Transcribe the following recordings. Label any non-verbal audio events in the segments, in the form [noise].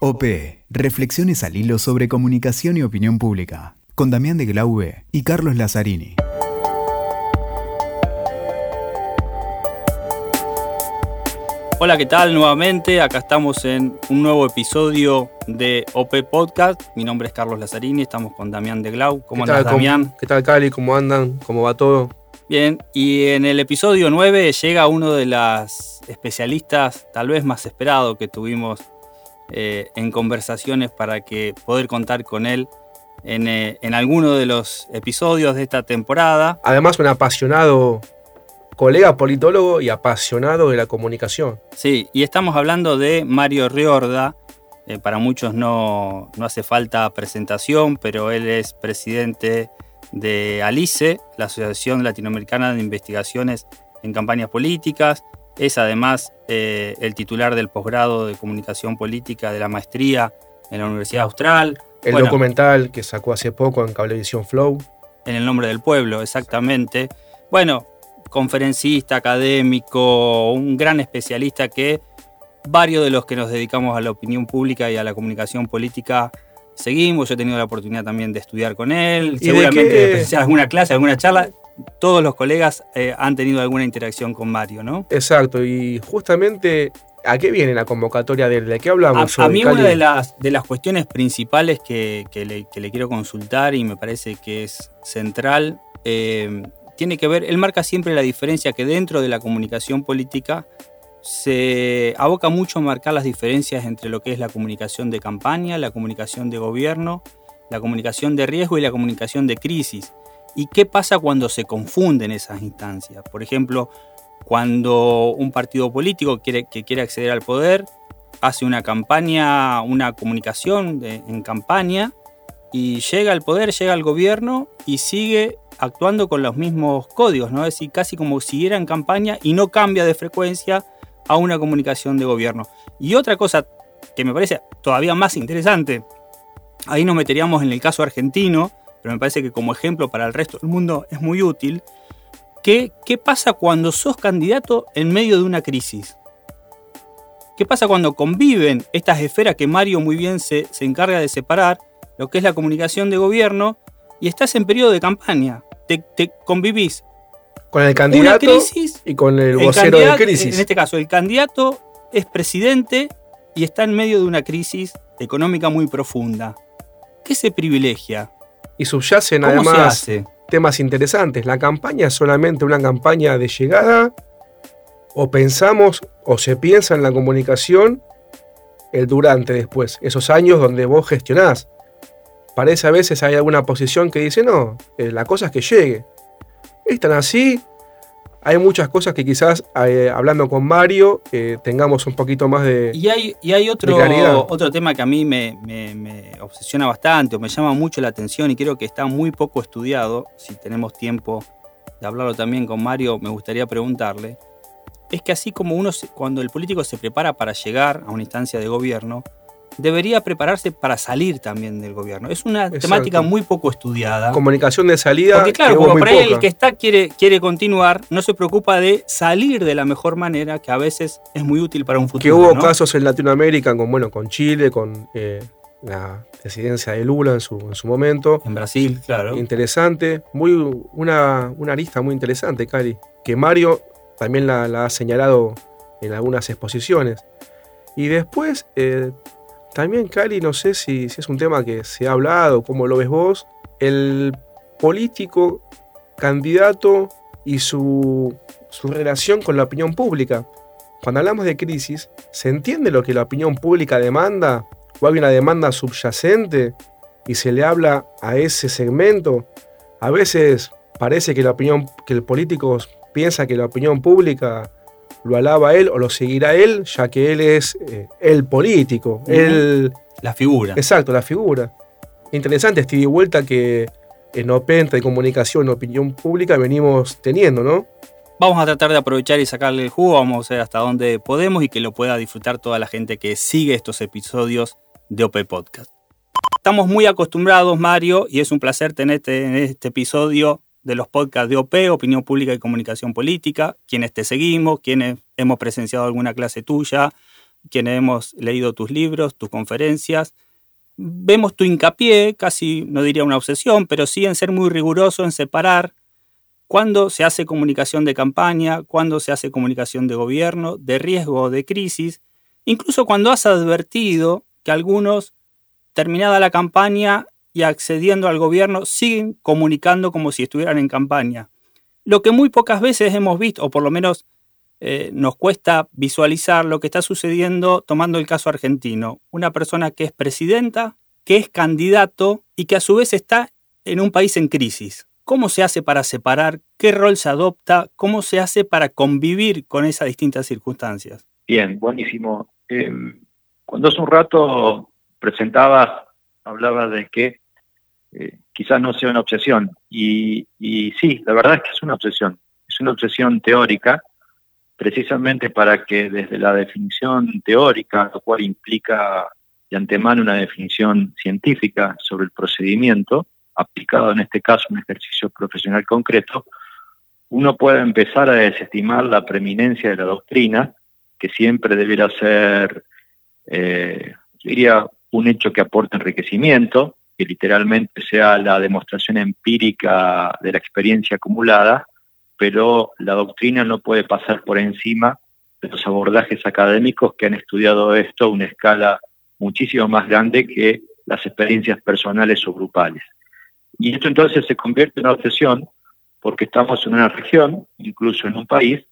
OP, Reflexiones al hilo sobre comunicación y opinión pública, con Damián de Glaube y Carlos Lazzarini. Hola, ¿qué tal? Nuevamente, acá estamos en un nuevo episodio de OP Podcast. Mi nombre es Carlos Lazzarini, estamos con Damián de Glau. ¿Cómo ¿Qué andas, Damián? ¿Qué tal, Cali? ¿Cómo andan? ¿Cómo va todo? Bien, y en el episodio 9 llega uno de las especialistas tal vez más esperado que tuvimos eh, en conversaciones para que poder contar con él en, eh, en alguno de los episodios de esta temporada. Además, un apasionado colega politólogo y apasionado de la comunicación. Sí, y estamos hablando de Mario Riorda. Eh, para muchos no, no hace falta presentación, pero él es presidente de ALICE, la Asociación Latinoamericana de Investigaciones en Campañas Políticas. Es además eh, el titular del posgrado de Comunicación Política de la maestría en la Universidad Austral. El Bueno, documental que sacó hace poco en Cablevisión Flow. En el nombre del pueblo, exactamente. Bueno, conferencista, académico, un gran especialista que varios de los que nos dedicamos a la opinión pública y a la comunicación política seguimos. Yo he tenido la oportunidad también de estudiar con él, ¿Y de seguramente de presenciar alguna clase, alguna charla. Todos los colegas eh, han tenido alguna interacción con Mario, ¿no? Exacto, y justamente, ¿a qué viene la convocatoria de él? ¿De qué hablamos a mí Cali? una de las, de las cuestiones principales que, que le, que le quiero consultar y me parece que es central, eh, tiene que ver, él marca siempre la diferencia que dentro de la comunicación política se aboca mucho a marcar las diferencias entre lo que es la comunicación de campaña, la comunicación de gobierno, la comunicación de riesgo y la comunicación de crisis. ¿Y qué pasa cuando se confunden esas instancias? Por ejemplo, cuando un partido político quiere, que quiere acceder al poder hace una campaña, una comunicación en campaña y llega al poder, llega al gobierno y sigue actuando con los mismos códigos, ¿no? Es decir, casi como siguiera en campaña y no cambia de frecuencia a una comunicación de gobierno. Y otra cosa que me parece todavía más interesante, ahí nos meteríamos en el caso argentino, pero me parece que como ejemplo para el resto del mundo es muy útil, que, ¿qué pasa cuando sos candidato en medio de una crisis? ¿Qué pasa cuando conviven estas esferas que Mario muy bien se, se encarga de separar, lo que es la comunicación de gobierno, y estás en periodo de campaña? Te, te convivís Con el una candidato crisis y con el el vocero candidato- de crisis. En este caso, el candidato es presidente y está en medio de una crisis económica muy profunda. ¿Qué se privilegia? Y subyacen ¿Cómo se además temas interesantes. ¿La campaña es solamente una campaña de llegada? ¿O pensamos o se piensa en la comunicación el durante después? Esos años donde vos gestionás. Parece a veces hay alguna posición que dice, no, eh, la cosa es que llegue. Es tan así. Hay muchas cosas que quizás eh, hablando con Mario eh, tengamos un poquito más de... Y hay, y hay otro, otro tema que a mí me, me- me obsesiona bastante o me llama mucho la atención y creo que está muy poco estudiado. Si tenemos tiempo de hablarlo también con Mario, me gustaría preguntarle. Es que así como uno, cuando el político se prepara para llegar a una instancia de gobierno, debería prepararse para salir también del gobierno. Es una Exacto. temática muy poco estudiada. Comunicación de salida. Porque claro, como por ahí el que está quiere, quiere continuar, no se preocupa de salir de la mejor manera, que a veces es muy útil para un futuro. Que hubo ¿no? casos en Latinoamérica, con, bueno, con Chile, con eh, la presidencia de Lula en su, en su momento. En Brasil, claro. Interesante, muy, una, una arista muy interesante, Cari, que Mario también la, la ha señalado en algunas exposiciones. Y después, eh, también, Cari, no sé si, si es un tema que se ha hablado, cómo lo ves vos, el político candidato y su, su relación con la opinión pública. Cuando hablamos de crisis, ¿se entiende lo que la opinión pública demanda? ¿O hay una demanda subyacente y se le habla a ese segmento? A veces parece que la opinión, que el político piensa que la opinión pública lo alaba a él o lo seguirá a él, ya que él es eh, el político, Ujú. él, La figura. exacto, la figura. Interesante este vuelta que en OPEN, de comunicación, opinión pública, venimos teniendo, ¿no? Vamos a tratar de aprovechar y sacarle el jugo, vamos a ver hasta dónde podemos y que lo pueda disfrutar toda la gente que sigue estos episodios de OP Podcast. Estamos muy acostumbrados, Mario, y es un placer tenerte en este episodio de los podcasts de OP, Opinión Pública y Comunicación Política, quienes te seguimos, quienes hemos presenciado alguna clase tuya, quienes hemos leído tus libros, tus conferencias, vemos tu hincapié, casi no diría una obsesión, pero sí en ser muy riguroso, en separar cuándo se hace comunicación de campaña, cuándo se hace comunicación de gobierno, de riesgo o de crisis, incluso cuando has advertido que algunos, terminada la campaña y accediendo al gobierno, siguen comunicando como si estuvieran en campaña. Lo que muy pocas veces hemos visto, o por lo menos eh, nos cuesta visualizar lo que está sucediendo tomando el caso argentino. Una persona que es presidenta, que es candidato y que a su vez está en un país en crisis. ¿Cómo se hace para separar? ¿Qué rol se adopta? ¿Cómo se hace para convivir con esas distintas circunstancias? Bien, buenísimo. Em, cuando hace un rato presentabas, hablabas de que eh, quizás no sea una obsesión. Y, y sí, la verdad es que es una obsesión. Es una obsesión teórica precisamente para que desde la definición teórica, lo cual implica de antemano una definición científica sobre el procedimiento, aplicado en este caso un ejercicio profesional concreto, uno puede empezar a desestimar la preeminencia de la doctrina, que siempre debiera ser, eh, diría, un hecho que aporte enriquecimiento, que literalmente sea la demostración empírica de la experiencia acumulada, pero la doctrina no puede pasar por encima de los abordajes académicos que han estudiado esto a una escala muchísimo más grande que las experiencias personales o grupales. Y esto entonces se convierte en una obsesión porque estamos en una región, incluso en un país,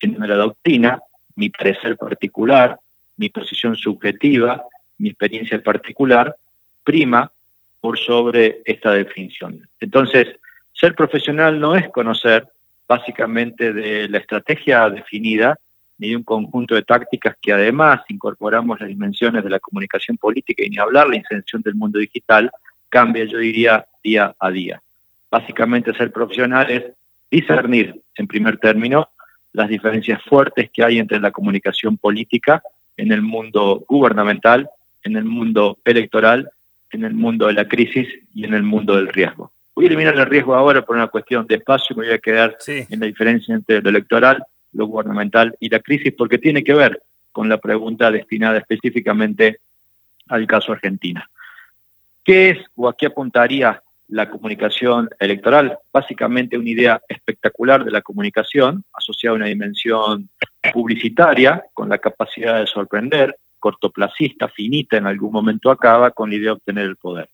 en donde la doctrina, mi parecer particular, mi posición subjetiva, mi experiencia particular, prima por sobre esta definición. Entonces, ser profesional no es conocer básicamente de la estrategia definida ni de un conjunto de tácticas que además incorporamos las dimensiones de la comunicación política y ni hablar la inserción del mundo digital, cambia, yo diría, día a día. Básicamente ser profesional es discernir, en primer término, las diferencias fuertes que hay entre la comunicación política en el mundo gubernamental, en el mundo electoral, en el mundo de la crisis y en el mundo del riesgo. Voy a eliminar el riesgo ahora por una cuestión de espacio, me voy a quedar en la diferencia entre lo electoral, lo gubernamental y la crisis, porque tiene que ver con la pregunta destinada específicamente al caso Argentina. ¿Qué es o a qué apuntaría la comunicación electoral? Básicamente una idea espectacular de la comunicación, asociada a una dimensión publicitaria, con la capacidad de sorprender, cortoplacista, finita, en algún momento acaba, con la idea de obtener el poder.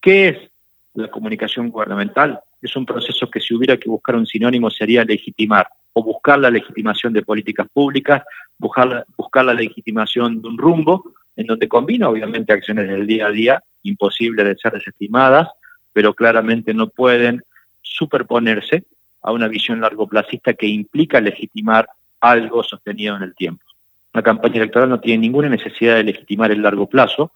¿Qué es la comunicación gubernamental es un proceso que si hubiera que buscar un sinónimo sería legitimar o buscar la legitimación de políticas públicas, buscar la, legitimación de un rumbo en donde combina obviamente acciones del día a día, imposibles de ser desestimadas, pero claramente no pueden superponerse a una visión largoplacista que implica legitimar algo sostenido en el tiempo. Una campaña electoral no tiene ninguna necesidad de legitimar el largo plazo,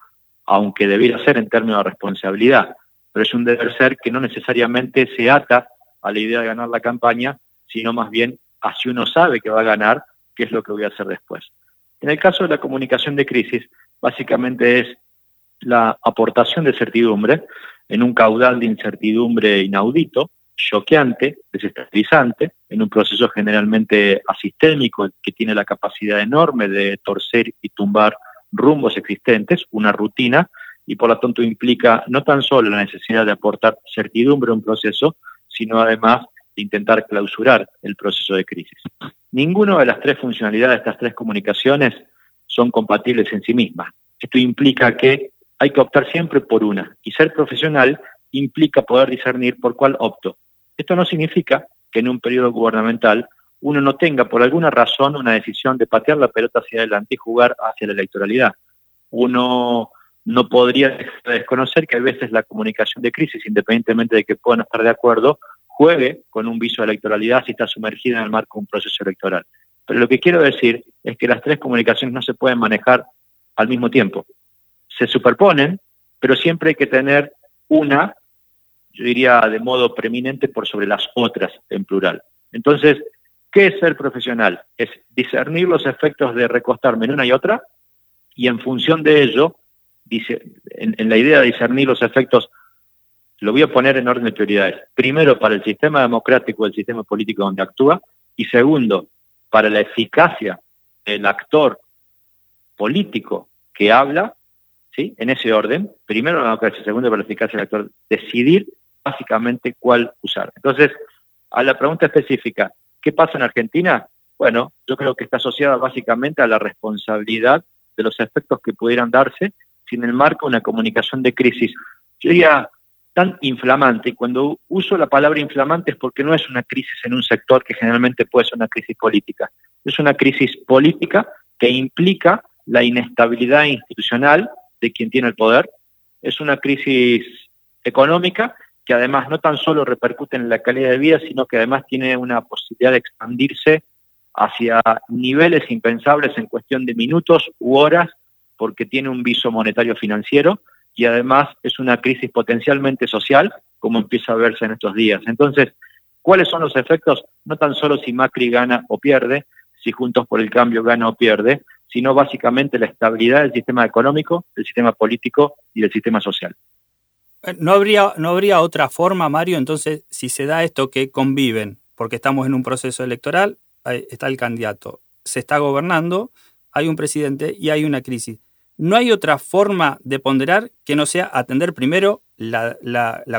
aunque debiera ser en términos de responsabilidad pero es un deber ser que no necesariamente se ata a la idea de ganar la campaña, sino más bien a si uno sabe que va a ganar, qué es lo que voy a hacer después. En el caso de la comunicación de crisis, básicamente es la aportación de certidumbre en un caudal de incertidumbre inaudito, choqueante, desestabilizante, en un proceso generalmente asistémico que tiene la capacidad enorme de torcer y tumbar rumbos existentes, una rutina y por lo tanto implica no tan solo la necesidad de aportar certidumbre a un proceso, sino además de intentar clausurar el proceso de crisis. Ninguna de las tres funcionalidades de estas tres comunicaciones son compatibles en sí mismas. Esto implica que hay que optar siempre por una y ser profesional implica poder discernir por cuál opto. Esto no significa que en un periodo gubernamental uno no tenga por alguna razón una decisión de patear la pelota hacia adelante y jugar hacia la electoralidad. Uno no podría desconocer que a veces la comunicación de crisis, independientemente de que puedan estar de acuerdo, juegue con un viso de electoralidad si está sumergida en el marco de un proceso electoral. Pero lo que quiero decir es que las tres comunicaciones no se pueden manejar al mismo tiempo. Se superponen, pero siempre hay que tener una, yo diría de modo preeminente por sobre las otras en plural. Entonces, ¿qué es ser profesional? Es discernir los efectos de recostarme en una y otra y en función de ello dice, en, la idea de discernir los efectos, lo voy a poner en orden de prioridades. Primero, para el sistema democrático, el sistema político donde actúa, y segundo, para la eficacia del actor político que habla, ¿sí? En ese orden, primero la democracia, segundo para la eficacia del actor, decidir básicamente cuál usar. Entonces, a la pregunta específica, ¿qué pasa en Argentina? Bueno, yo creo que está asociada básicamente a la responsabilidad de los efectos que pudieran darse sin el marco de una comunicación de crisis. Yo diría tan inflamante, y cuando uso la palabra inflamante es porque no es una crisis en un sector que generalmente puede ser una crisis política, es una crisis política que implica la inestabilidad institucional de quien tiene el poder, es una crisis económica que además no tan solo repercute en la calidad de vida, sino que además tiene una posibilidad de expandirse hacia niveles impensables en cuestión de minutos u horas, porque tiene un viso monetario financiero y además es una crisis potencialmente social, como empieza a verse en estos días. Entonces, ¿cuáles son los efectos? No tan solo si Macri gana o pierde, si Juntos por el Cambio gana o pierde, sino básicamente la estabilidad del sistema económico, del sistema político y del sistema social. Eh, ¿No habría, ¿No habría otra forma, Mario, entonces, si se da esto que conviven, porque estamos en un proceso electoral, está el candidato, se está gobernando, hay un presidente y hay una crisis? ¿No hay otra forma de ponderar que no sea atender primero la,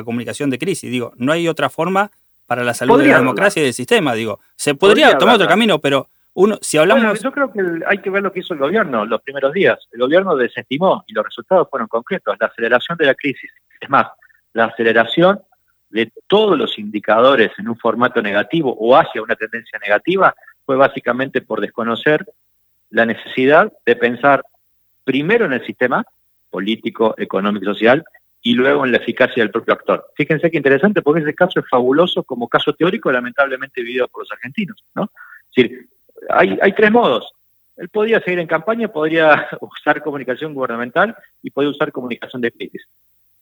comunicación de crisis? Digo, no hay otra forma para la salud de la democracia y del sistema. Digo, se podría, tomar otro camino, pero uno, si hablamos. yo creo que hay que ver lo que hizo el gobierno los primeros días. El gobierno desestimó y los resultados fueron concretos. La aceleración de la crisis. Es más, la aceleración de todos los indicadores en un formato negativo o hacia una tendencia negativa fue básicamente por desconocer la necesidad de pensar primero en el sistema político, económico y social, y luego en la eficacia del propio actor. Fíjense qué interesante, porque ese caso es fabuloso como caso teórico, lamentablemente vivido por los argentinos. ¿no? Es decir, hay, hay tres modos. Él podía seguir en campaña, podría [laughs] usar comunicación gubernamental y podía usar comunicación de crisis.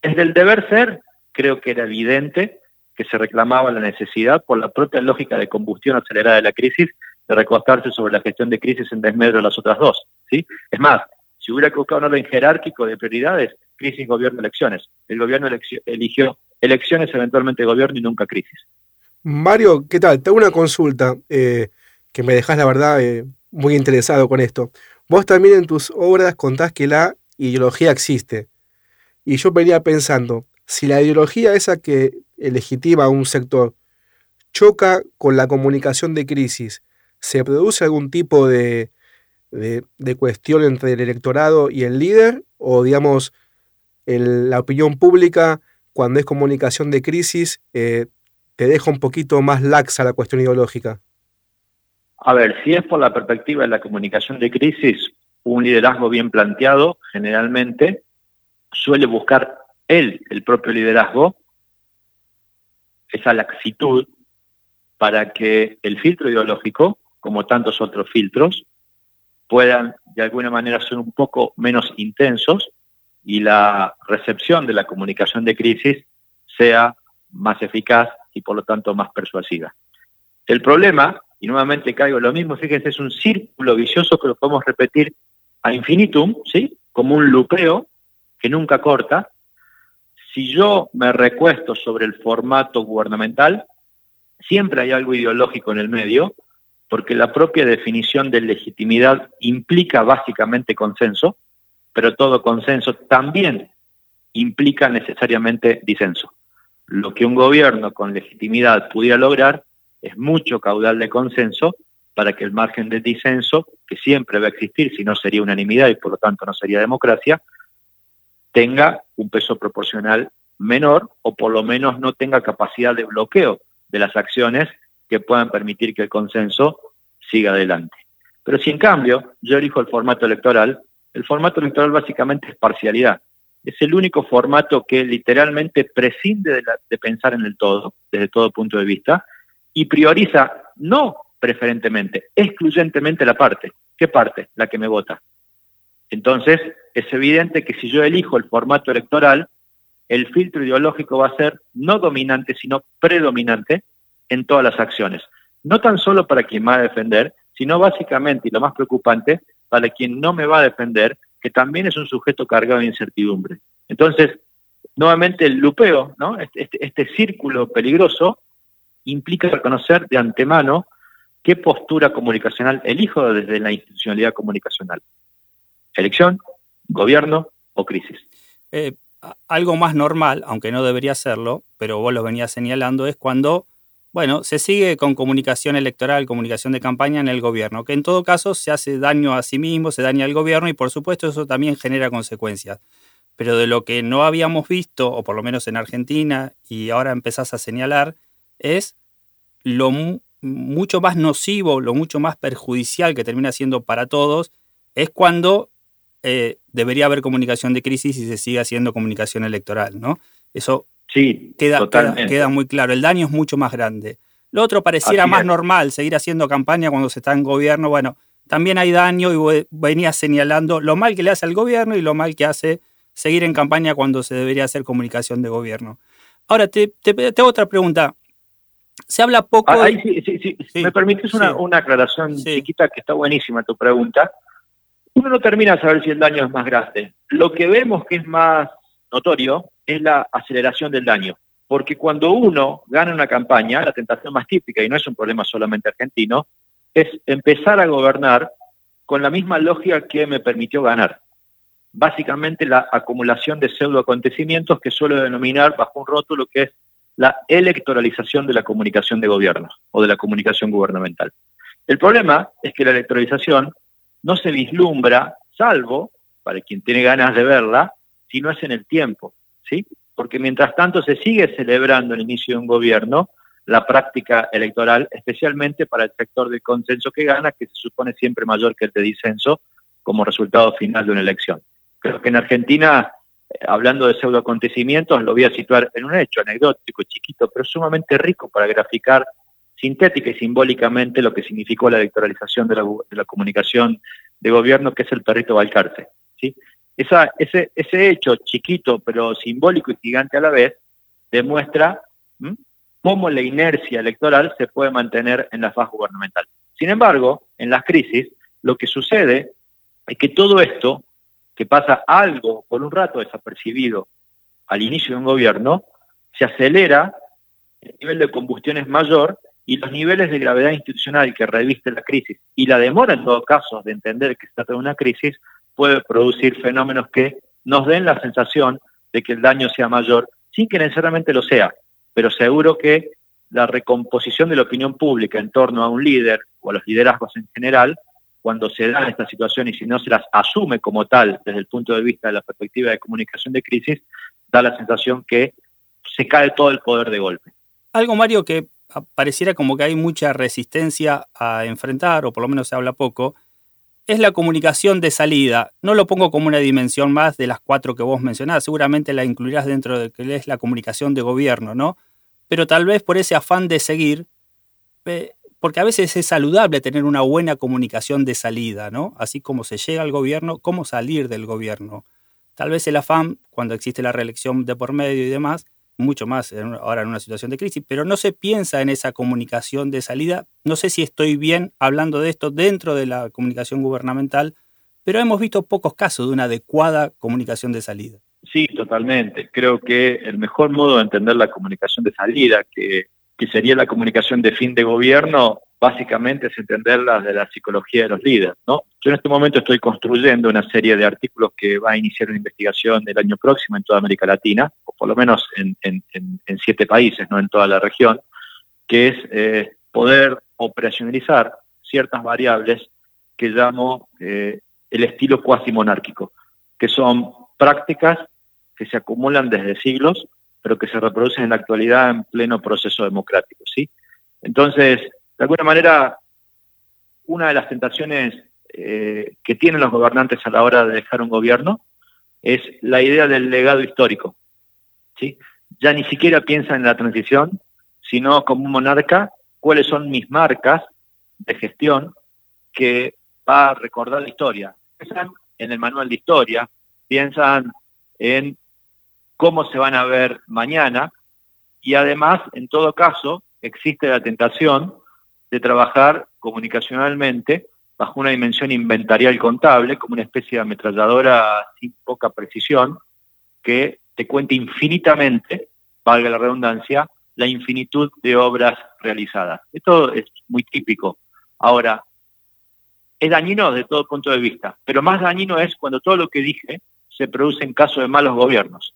Desde el deber ser, creo que era evidente que se reclamaba la necesidad, por la propia lógica de combustión acelerada de la crisis, de recostarse sobre la gestión de crisis en desmedro de las otras dos. ¿sí? Es más, si hubiera que un orden jerárquico de prioridades, crisis, gobierno, elecciones. El gobierno eligió elecciones, eventualmente gobierno y nunca crisis. Mario, ¿qué tal? Tengo una consulta eh, que me dejas, la verdad, eh, muy interesado con esto. Vos también en tus obras contás que la ideología existe. Y yo venía pensando, si la ideología esa que legitima un sector choca con la comunicación de crisis, ¿se produce algún tipo de, de, cuestión entre el electorado y el líder? ¿O digamos, la opinión pública, cuando es comunicación de crisis, eh, te deja un poquito más laxa la cuestión ideológica? A ver, si es por la perspectiva de la comunicación de crisis, un liderazgo bien planteado generalmente suele buscar él, el propio liderazgo, esa laxitud para que el filtro ideológico, como tantos otros filtros, puedan de alguna manera ser un poco menos intensos y la recepción de la comunicación de crisis sea más eficaz y por lo tanto más persuasiva. El problema, y nuevamente caigo lo mismo, fíjense, es un círculo vicioso que lo podemos repetir a infinitum, ¿sí? Como un lupeo que nunca corta. Si yo me recuesto sobre el formato gubernamental, siempre hay algo ideológico en el medio, porque la propia definición de legitimidad implica básicamente consenso, pero todo consenso también implica necesariamente disenso. Lo que un gobierno con legitimidad pudiera lograr es mucho caudal de consenso para que el margen de disenso, que siempre va a existir, si no sería unanimidad y por lo tanto no sería democracia, tenga un peso proporcional menor o por lo menos no tenga capacidad de bloqueo de las acciones que puedan permitir que el consenso siga adelante. Pero si en cambio yo elijo el formato electoral, el formato electoral básicamente es parcialidad. Es el único formato que literalmente prescinde de, pensar en el todo, desde todo punto de vista, y prioriza no preferentemente, excluyentemente la parte. ¿Qué parte? La que me vota. Entonces, es evidente que si yo elijo el formato electoral, el filtro ideológico va a ser no dominante, sino predominante en todas las acciones. No tan solo para quien va a defender, sino básicamente, y lo más preocupante, para quien no me va a defender, que también es un sujeto cargado de incertidumbre. Entonces, nuevamente el lupeo, ¿no? este, este, este círculo peligroso, implica reconocer de antemano qué postura comunicacional elijo desde la institucionalidad comunicacional. elección, gobierno o crisis. Eh, algo más normal, aunque no debería serlo, pero vos lo venías señalando, es cuando, bueno, se sigue con comunicación electoral, comunicación de campaña en el gobierno, que en todo caso se hace daño a sí mismo, se daña al gobierno y por supuesto eso también genera consecuencias. Pero de lo que no habíamos visto, o por lo menos en Argentina, y ahora empezás a señalar, es lo mucho más nocivo, lo mucho más perjudicial que termina siendo para todos, es cuando eh, debería haber comunicación de crisis y se sigue haciendo comunicación electoral, ¿no? Eso sí, queda, queda, muy claro. El daño es mucho más grande. Lo otro pareciera más normal, seguir haciendo campaña cuando se está en gobierno. Bueno, también hay daño y venía señalando lo mal que le hace al gobierno y lo mal que hace seguir en campaña cuando se debería hacer comunicación de gobierno. Ahora, te, hago otra pregunta. Se habla poco... Ah, sí, sí, sí. ¿Me permites una, una aclaración chiquita que está buenísima tu pregunta? uno no termina de saber si el daño es más grande. Lo que vemos que es más notorio es la aceleración del daño. Porque cuando uno gana una campaña, la tentación más típica, y no es un problema solamente argentino, es empezar a gobernar con la misma lógica que me permitió ganar. Básicamente la acumulación de pseudo acontecimientos que suelo denominar bajo un rótulo que es la electoralización de la comunicación de gobierno o de la comunicación gubernamental. El problema es que la electoralización no se vislumbra, salvo para quien tiene ganas de verla, si no es en el tiempo, ¿sí? Porque mientras tanto se sigue celebrando el inicio de un gobierno, la práctica electoral, especialmente para el sector del consenso que gana, que se supone siempre mayor que el de disenso como resultado final de una elección. Creo que en Argentina, hablando de pseudo acontecimientos, lo voy a situar en un hecho anecdótico, chiquito, pero sumamente rico para graficar sintética y simbólicamente lo que significó la electoralización de la, comunicación de gobierno, que es el perrito Balcarce. ¿sí? Esa, ese, ese hecho chiquito pero simbólico y gigante a la vez demuestra cómo la inercia electoral se puede mantener en la faz gubernamental. Sin embargo, en las crisis, lo que sucede es que todo esto, que pasa algo por un rato desapercibido al inicio de un gobierno, se acelera, el nivel de combustión es mayor y los niveles de gravedad institucional que reviste la crisis y la demora en todo caso de entender que se trata de una crisis puede producir fenómenos que nos den la sensación de que el daño sea mayor sin que necesariamente lo sea, pero seguro que la recomposición de la opinión pública en torno a un líder o a los liderazgos en general, cuando se da esta situación y si no se las asume como tal desde el punto de vista de la perspectiva de comunicación de crisis, da la sensación que se cae todo el poder de golpe. Algo, Mario, que pareciera como que hay mucha resistencia a enfrentar, o por lo menos se habla poco, es la comunicación de salida. No lo pongo como una dimensión más de las cuatro que vos mencionás, seguramente la incluirás dentro de que es la comunicación de gobierno, ¿no? Pero tal vez por ese afán de seguir, porque a veces es saludable tener una buena comunicación de salida, ¿no? Así como se llega al gobierno, cómo salir del gobierno. Tal vez el afán, cuando existe la reelección de por medio y demás, mucho más ahora en una situación de crisis, pero no se piensa en esa comunicación de salida. No sé si estoy bien hablando de esto dentro de la comunicación gubernamental, pero hemos visto pocos casos de una adecuada comunicación de salida. Sí, totalmente. Creo que el mejor modo de entender la comunicación de salida, que, que sería la comunicación de fin de gobierno, básicamente es entenderla de la psicología de los líderes. ¿no? Yo en este momento estoy construyendo una serie de artículos que va a iniciar una investigación el año próximo en toda América Latina, o por lo menos en, siete países, no en toda la región, que es eh, poder operacionalizar ciertas variables que llamo eh, el estilo cuasi monárquico, que son prácticas que se acumulan desde siglos, pero que se reproducen en la actualidad en pleno proceso democrático. ¿sí? Entonces, de alguna manera, una de las tentaciones eh, que tienen los gobernantes a la hora de dejar un gobierno es la idea del legado histórico. ¿sí? Ya ni siquiera piensan en la transición, sino como un monarca, cuáles son mis marcas de gestión que va a recordar la historia. Piensan en el manual de historia, piensan en cómo se van a ver mañana y además, en todo caso, existe la tentación de trabajar comunicacionalmente bajo una dimensión inventarial contable, como una especie de ametralladora sin poca precisión, que te cuente infinitamente, valga la redundancia, la infinitud de obras realizadas. Esto es muy típico. Ahora, es dañino desde todo punto de vista, pero más dañino es cuando todo lo que dije se produce en caso de malos gobiernos.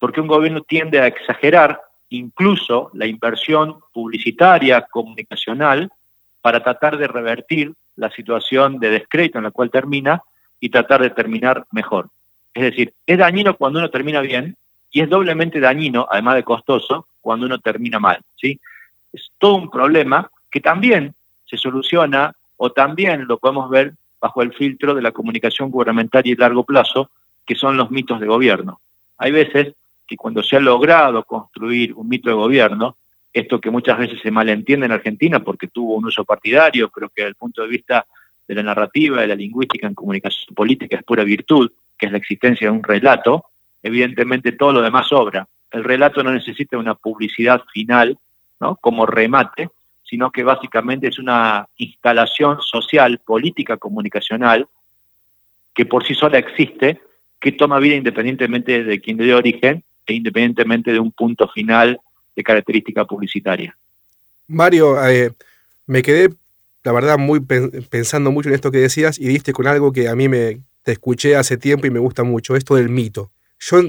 Porque un gobierno tiende a exagerar incluso la inversión publicitaria, comunicacional, para tratar de revertir la situación de descrédito en la cual termina y tratar de terminar mejor. Es decir, es dañino cuando uno termina bien y es doblemente dañino, además de costoso, cuando uno termina mal. ¿sí? Es todo un problema que también se soluciona o también lo podemos ver bajo el filtro de la comunicación gubernamental y largo plazo, que son los mitos de gobierno. Hay veces que cuando se ha logrado construir un mito de gobierno, esto que muchas veces se malentiende en Argentina porque tuvo un uso partidario, pero que desde el punto de vista de la narrativa, de la lingüística en comunicación política es pura virtud, que es la existencia de un relato, evidentemente todo lo demás sobra. El relato no necesita una publicidad final, ¿no? Como remate, sino que básicamente es una instalación social, política, comunicacional, que por sí sola existe, que toma vida independientemente de quien le dé origen e independientemente de un punto final de característica publicitaria. Mario, eh, me quedé, la verdad, muy pensando mucho en esto que decías y diste con algo que a mí me te escuché hace tiempo y me gusta mucho, esto del mito. Yo,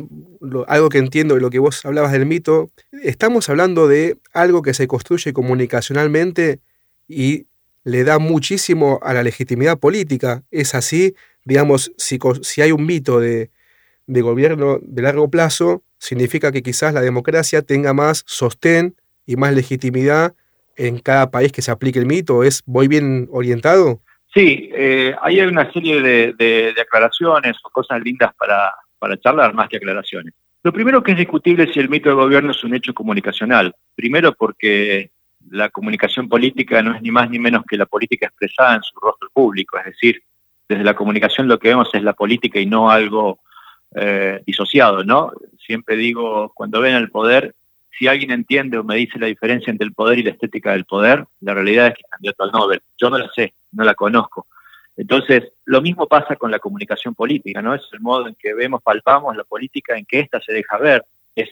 algo que entiendo de lo que vos hablabas del mito, estamos hablando de algo que se construye comunicacionalmente y le da muchísimo a la legitimidad política. Es así, digamos, si, hay un mito de gobierno de largo plazo, significa que quizás la democracia tenga más sostén y más legitimidad en cada país que se aplique el mito. ¿Es voy bien orientado? Sí, eh, ahí hay una serie de, aclaraciones o cosas lindas para, para charlar más que aclaraciones. Lo primero que es discutible es si el mito de gobierno es un hecho comunicacional. Primero porque la comunicación política no es ni más ni menos que la política expresada en su rostro público, es decir, desde la comunicación lo que vemos es la política y no algo eh, disociado, ¿no? Siempre digo, cuando ven el poder, si alguien entiende o me dice la diferencia entre el poder y la estética del poder, la realidad es que es candidato al Nobel. Yo no la sé, no la conozco. Entonces, lo mismo pasa con la comunicación política, ¿no? Es el modo en que vemos, palpamos la política, en que ésta se deja ver, es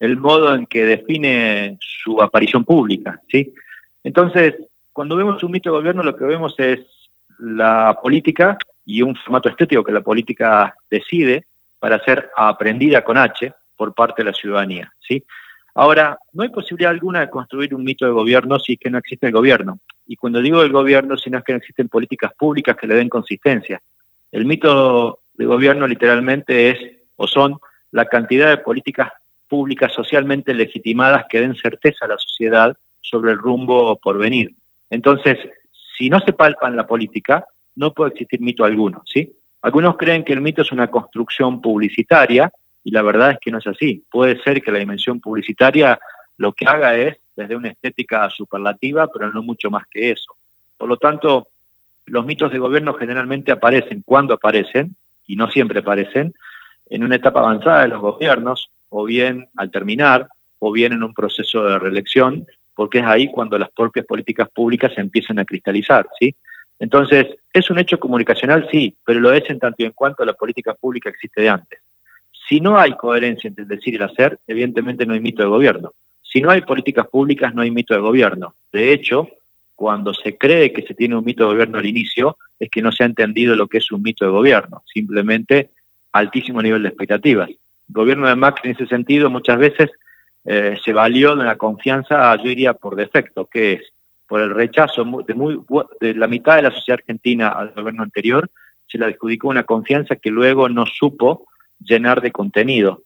el modo en que define su aparición pública, ¿sí? Entonces, cuando vemos un mito de gobierno, lo que vemos es la política y un formato estético que la política decide, para ser aprendida con H por parte de la ciudadanía. ¿sí? Ahora, no hay posibilidad alguna de construir un mito de gobierno si es que no existe el gobierno. Y cuando digo el gobierno, sino es que no existen políticas públicas que le den consistencia. El mito de gobierno literalmente es o son la cantidad de políticas públicas socialmente legitimadas que den certeza a la sociedad sobre el rumbo por venir. Entonces, si no se palpa en la política, no puede existir mito alguno, ¿sí? Algunos creen que el mito es una construcción publicitaria y la verdad es que no es así. Puede ser que la dimensión publicitaria lo que haga es desde una estética superlativa, pero no mucho más que eso. Por lo tanto, los mitos de gobierno generalmente aparecen cuando aparecen, y no siempre aparecen, en una etapa avanzada de los gobiernos, o bien al terminar, o bien en un proceso de reelección, porque es ahí cuando las propias políticas públicas se empiezan a cristalizar, ¿sí? Entonces, ¿es un hecho comunicacional? Sí, pero lo es en tanto y en cuanto la política pública existe de antes. Si no hay coherencia entre el decir y el hacer, evidentemente no hay mito de gobierno. Si no hay políticas públicas, no hay mito de gobierno. De hecho, cuando se cree que se tiene un mito de gobierno al inicio, es que no se ha entendido lo que es un mito de gobierno, simplemente altísimo nivel de expectativas. El gobierno de Macri en ese sentido muchas veces eh, se valió de una confianza, yo diría, por defecto, que es por el rechazo de, muy, de la mitad de la sociedad argentina al gobierno anterior, se le adjudicó una confianza que luego no supo llenar de contenido.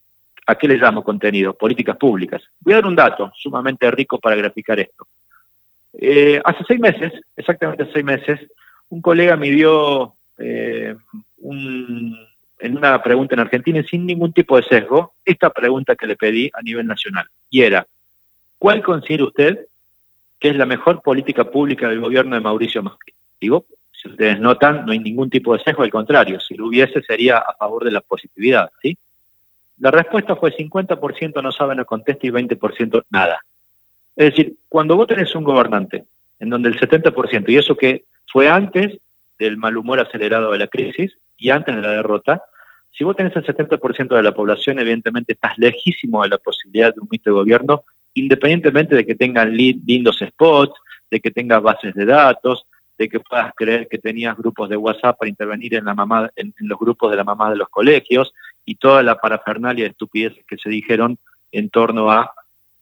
¿A qué le llamo contenido? Políticas públicas. Voy a dar un dato sumamente rico para graficar esto. Eh, hace seis meses, exactamente seis meses, un colega me dio eh, en una pregunta en Argentina, sin ningún tipo de sesgo, esta pregunta que le pedí a nivel nacional. Y era, ¿cuál considera usted que es la mejor política pública del gobierno de Mauricio Macri. Digo, si ustedes notan, no hay ningún tipo de sesgo, al contrario, si lo hubiese sería a favor de la positividad, ¿sí? La respuesta fue 50% no sabe, no contesta y 20% nada. Es decir, cuando vos tenés un gobernante en donde el 70%, y eso que fue antes del mal humor acelerado de la crisis y antes de la derrota, si vos tenés el 70% de la población, evidentemente estás lejísimo de la posibilidad de un mito de gobierno independientemente de que tengan lindos spots, de que tengan bases de datos, de que puedas creer que tenías grupos de WhatsApp para intervenir en, la mamá, en, los grupos de la mamá de los colegios y toda la parafernalia de estupideces que se dijeron en torno a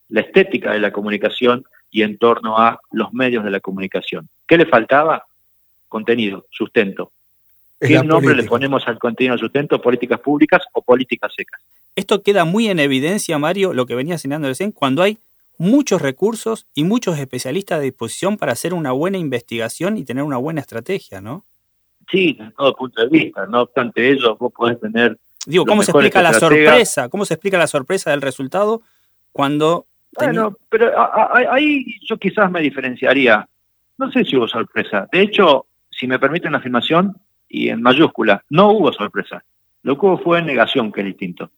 la estética de la comunicación y en torno a los medios de la comunicación. ¿Qué le faltaba? Contenido, sustento. ¿Qué nombre le ponemos al contenido sustento? Políticas públicas o políticas secas. Esto queda muy en evidencia, Mario, lo que venía señalando recién, cuando hay muchos recursos y muchos especialistas a disposición para hacer una buena investigación y tener una buena estrategia, ¿no? Sí, desde todo punto de vista. No obstante ello, vos podés tener... Digo, ¿cómo se explica la sorpresa? ¿Cómo se explica la sorpresa del resultado cuando... Bueno, pero ahí yo quizás me diferenciaría. No sé si hubo sorpresa. De hecho, si me permiten la afirmación, y en mayúscula, no hubo sorpresa. Lo que hubo fue negación, que es distinto.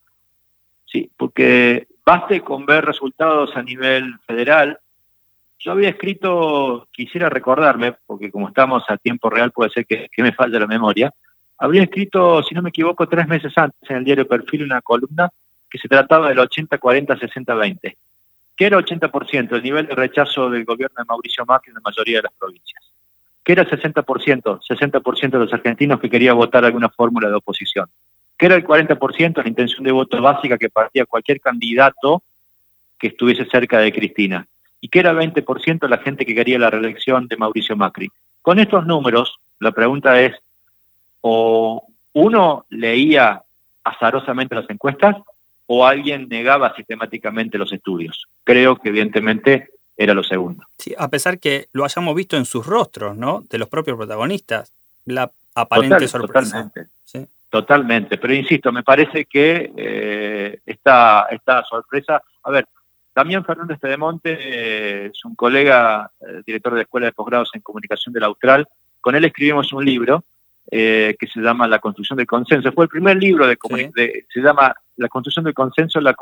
Sí, porque baste con ver resultados a nivel federal. Yo había escrito, quisiera recordarme, porque como estamos a tiempo real puede ser que, me falte la memoria, habría escrito, si no me equivoco, tres meses antes en el diario Perfil una columna que se trataba del 80-40-60-20, que era 80% el nivel de rechazo del gobierno de Mauricio Macri en la mayoría de las provincias, que era 60%, 60% de los argentinos que quería votar alguna fórmula de oposición, que era el 40% la intención de voto básica que partía cualquier candidato que estuviese cerca de Cristina, y que era 20% la gente que quería la reelección de Mauricio Macri. Con estos números, la pregunta es, o uno leía azarosamente las encuestas, o alguien negaba sistemáticamente los estudios. Creo que evidentemente era lo segundo. Sí, a pesar que lo hayamos visto en sus rostros, ¿no? De los propios protagonistas, la aparente sorpresa. Totalmente. ¿sí? Totalmente, pero insisto, me parece que eh, esta, esta sorpresa, a ver, también Fernández Pedemonte eh, es un colega, eh, director de la Escuela de Posgrados en Comunicación de la Austral, con él escribimos un libro que se llama La construcción del consenso. Fue el primer libro de, se llama La construcción del consenso, la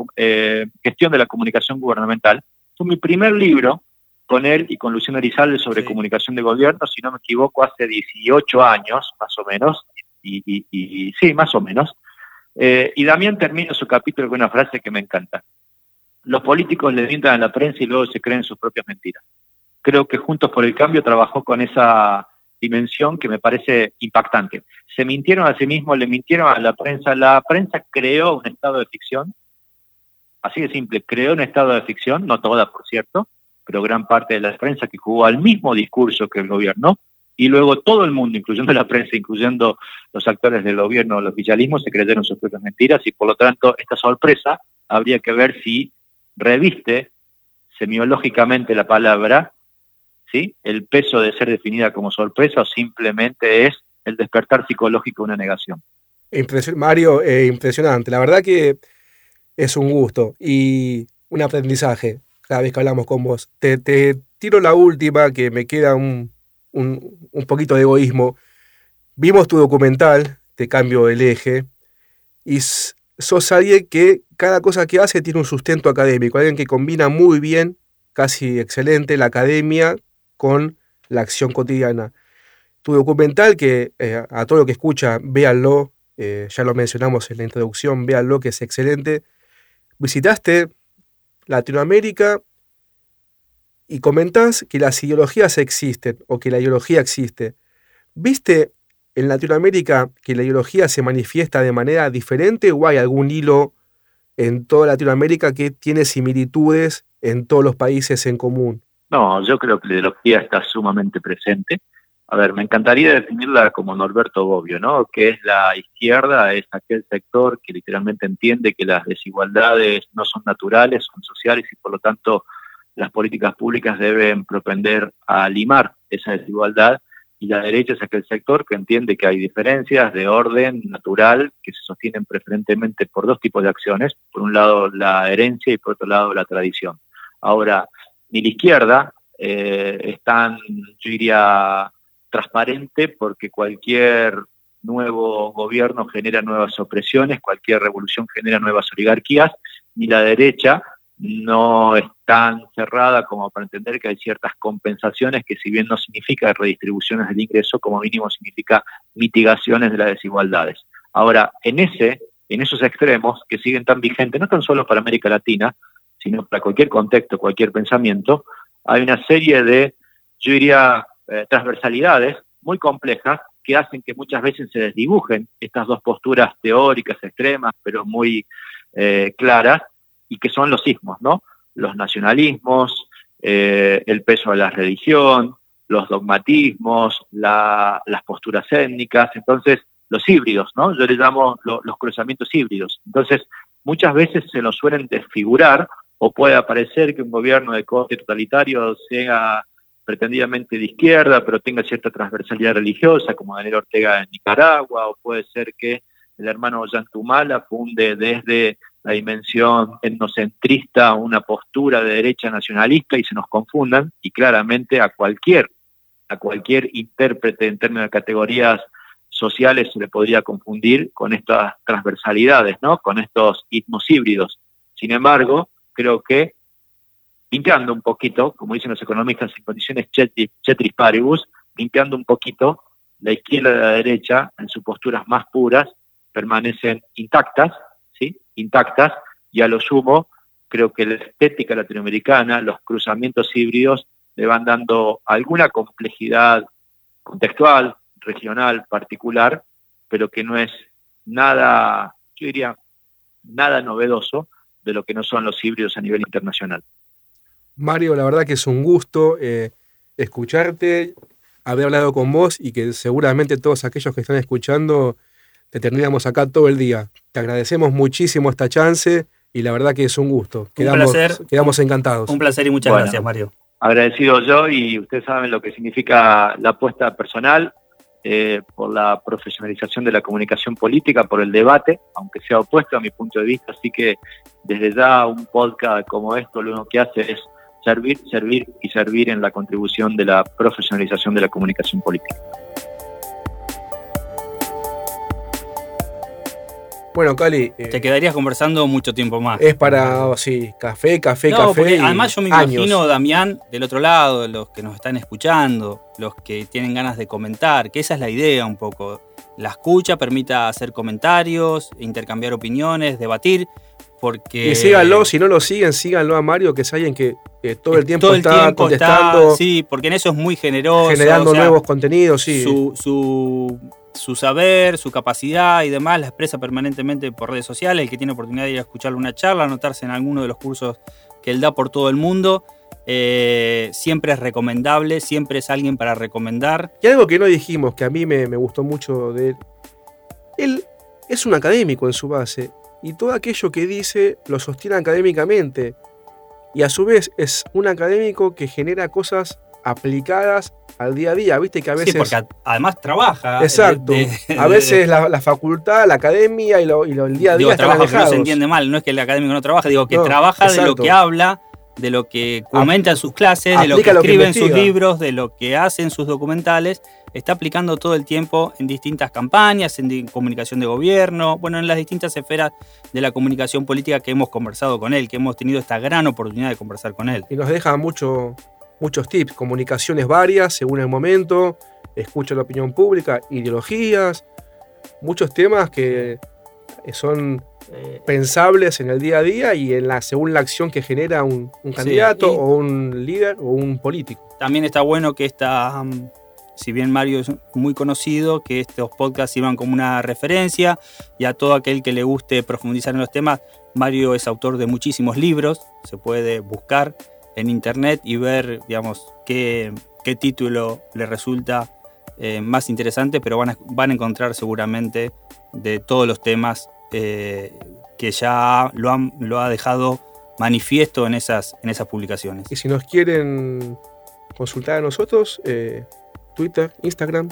gestión de la comunicación gubernamental. Fue mi primer libro con él y con Luciano Arizalde sobre comunicación de gobierno, si no me equivoco, hace 18 años, más o menos, y, sí, más o menos. Eh, y Damián termina su capítulo con una frase que me encanta. Los políticos le mientan a la prensa y luego se creen sus propias mentiras. Creo que Juntos por el Cambio trabajó con esa dimensión que me parece impactante. Se mintieron a sí mismos, le mintieron a la prensa. La prensa creó un estado de ficción, así de simple, creó un estado de ficción, no toda, por cierto, pero gran parte de la prensa que jugó al mismo discurso que el gobierno, y luego todo el mundo, incluyendo la prensa, incluyendo los actores del gobierno, el oficialismo, se creyeron sus propias mentiras y por lo tanto esta sorpresa habría que ver si reviste semiológicamente la palabra, ¿sí? el peso de ser definida como sorpresa o simplemente es el despertar psicológico de una negación. Mario, eh, impresionante. La verdad que es un gusto y un aprendizaje cada vez que hablamos con vos. Te, te tiro la última que me queda un, un, poquito de egoísmo. Vimos tu documental, Te cambio el eje, y sos alguien que cada cosa que hace tiene un sustento académico, alguien que combina muy bien, casi excelente, la academia con la acción cotidiana. Tu documental, que eh, a todo lo que escucha, véanlo, eh, ya lo mencionamos en la introducción, véanlo, que es excelente. Visitaste Latinoamérica y comentás que las ideologías existen o que la ideología existe. ¿Viste en Latinoamérica que la ideología se manifiesta de manera diferente o hay algún hilo en toda Latinoamérica que tiene similitudes en todos los países en común? No, yo creo que la ideología está sumamente presente. A ver, me encantaría definirla como Norberto Bobbio, ¿no? Que es la izquierda, es aquel sector que literalmente entiende que las desigualdades no son naturales, son sociales y por lo tanto las políticas públicas deben propender a limar esa desigualdad y la derecha es aquel sector que entiende que hay diferencias de orden natural que se sostienen preferentemente por dos tipos de acciones, por un lado la herencia y por otro lado la tradición. Ahora, ni la izquierda eh, es tan, yo diría, transparente porque cualquier nuevo gobierno genera nuevas opresiones, cualquier revolución genera nuevas oligarquías, ni la derecha no es tan cerrada como para entender que hay ciertas compensaciones que si bien no significa redistribuciones del ingreso, como mínimo significa mitigaciones de las desigualdades. Ahora, en ese, en esos extremos que siguen tan vigentes, no tan solo para América Latina, sino para cualquier contexto, cualquier pensamiento, hay una serie de, yo diría, eh, transversalidades muy complejas que hacen que muchas veces se desdibujen estas dos posturas teóricas extremas, pero muy eh, claras, y que son los sismos, ¿no? Los nacionalismos, eh, el peso de la religión, los dogmatismos, las posturas étnicas, entonces los híbridos, ¿no? Yo les llamo los cruzamientos híbridos. Entonces, muchas veces se nos suelen desfigurar o puede aparecer que un gobierno de corte totalitario sea pretendidamente de izquierda, pero tenga cierta transversalidad religiosa, como Daniel Ortega en Nicaragua, o puede ser que el hermano Ollantumala funde desde la dimensión etnocentrista una postura de derecha nacionalista y se nos confundan, y claramente a cualquier, a cualquier intérprete en términos de categorías sociales se le podría confundir con estas transversalidades, ¿no? con estos ismos híbridos. Sin embargo, creo que limpiando un poquito, como dicen los economistas en condiciones chetris paribus, limpiando un poquito, la izquierda y la derecha, en sus posturas más puras, permanecen intactas. Intactas, y a lo sumo, creo que la estética latinoamericana, los cruzamientos híbridos, le van dando alguna complejidad contextual, regional, particular, pero que no es nada, yo diría, nada novedoso de lo que no son los híbridos a nivel internacional. Mario, la verdad que es un gusto eh, escucharte, haber hablado con vos y que seguramente todos aquellos que están escuchando te tendríamos acá todo el día. Te agradecemos muchísimo esta chance y la verdad que es un gusto. Quedamos, un placer. Quedamos encantados. Un placer y muchas gracias, Mario. Agradecido yo y ustedes saben lo que significa la apuesta personal eh, por la profesionalización de la comunicación política, por el debate, aunque sea opuesto a mi punto de vista. Así que desde ya un podcast como esto lo único que hace es servir, servir y servir en la contribución de la profesionalización de la comunicación política. Bueno, Cali. Eh, Te quedarías conversando mucho tiempo más. Es para, sí, café, café, café. además, yo me imagino, Damián, del otro lado, los que nos están escuchando, los que tienen ganas de comentar, que esa es la idea un poco. La escucha permita hacer comentarios, intercambiar opiniones, debatir. Porque... Y síganlo, si no lo siguen, síganlo a Mario, que es alguien que todo el tiempo está contestando. sí, porque en eso es muy generoso. Generando nuevos contenidos, sí. Su, su, saber, su capacidad y demás la expresa permanentemente por redes sociales. El que tiene oportunidad de ir a escucharle una charla, anotarse en alguno de los cursos que él da por todo el mundo. Eh, siempre es recomendable, siempre es alguien para recomendar. Y algo que no dijimos, que a mí me, me gustó mucho de él. Él es un académico en su base y todo aquello que dice lo sostiene académicamente y a su vez es un académico que genera cosas aplicadas al día a día, viste que a veces... Sí, porque además trabaja. Exacto. a veces la, facultad, la academia y, lo, el día a día están no se entiende mal, no es que el académico no trabaja, digo que trabaja de lo que habla, de lo que comenta en sus clases, de lo que escribe en sus libros, de lo que hace en sus documentales está aplicando todo el tiempo en distintas campañas, en comunicación de gobierno, bueno, en las distintas esferas de la comunicación política que hemos conversado con él, que hemos tenido esta gran oportunidad de conversar con él. Y nos deja mucho, muchos tips, comunicaciones varias según el momento, escucha la opinión pública, ideologías, muchos temas que son eh, pensables en el día a día y en la, según la acción que genera un, candidato o un líder o un político. También está bueno que esta si bien Mario es muy conocido, que estos podcasts sirvan como una referencia y a todo aquel que le guste profundizar en los temas, Mario es autor de muchísimos libros, se puede buscar en internet y ver, digamos, qué, qué título le resulta eh, más interesante, pero van a, van a encontrar seguramente de todos los temas eh, que ya lo, han, lo ha dejado manifiesto en esas, en esas publicaciones. Y si nos quieren consultar a nosotros, eh, Twitter, Instagram.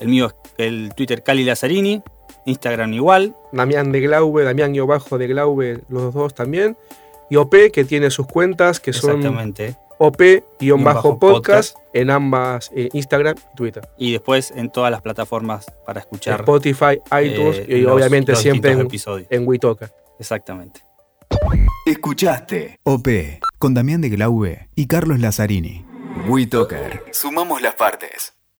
El mío es el Twitter Cali Lazzarini, Instagram igual. Damián de Glaube, Damián bajo de Glaube, los dos también. Y OP, que tiene sus cuentas, que son OP-podcast en ambas eh, Instagram y Twitter. Y después en todas las plataformas para escuchar. Spotify, iTunes eh, y obviamente siempre en, en Witoca. Exactamente. Escuchaste OP con Damián de Glaube y Carlos Lazzarini. WeToker. Sumamos las partes.